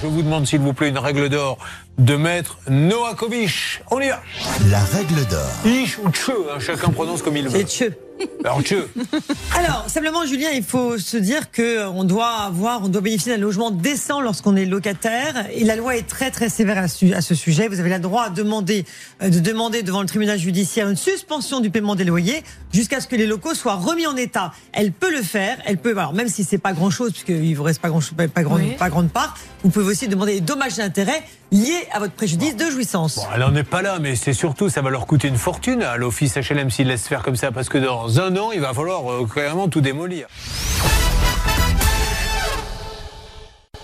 je vous demande s'il vous plaît une règle d'or de maître Noakovic. On y va. La règle d'or. Ich ou tche, hein, chacun prononce comme il veut. C'est. Alors. Alors, simplement, Julien, il faut se dire que on doit avoir, on doit bénéficier d'un logement décent lorsqu'on est locataire. Et la loi est très très sévère à, su- à ce sujet. Vous avez le droit à demander, euh, de demander devant le tribunal judiciaire une suspension du paiement des loyers jusqu'à ce que les locaux soient remis en état. Elle peut le faire. Elle peut, alors même si c'est pas grand chose, puisqu'il vous reste pas grand, pas, Oui. pas grande part, vous pouvez aussi demander des dommages d'intérêt liés à votre préjudice de jouissance. Elle n'en est pas là, mais c'est surtout, ça va leur coûter une fortune à l'office HLM s'ils laissent faire comme ça, parce que dans un an, il va falloir euh, carrément tout démolir.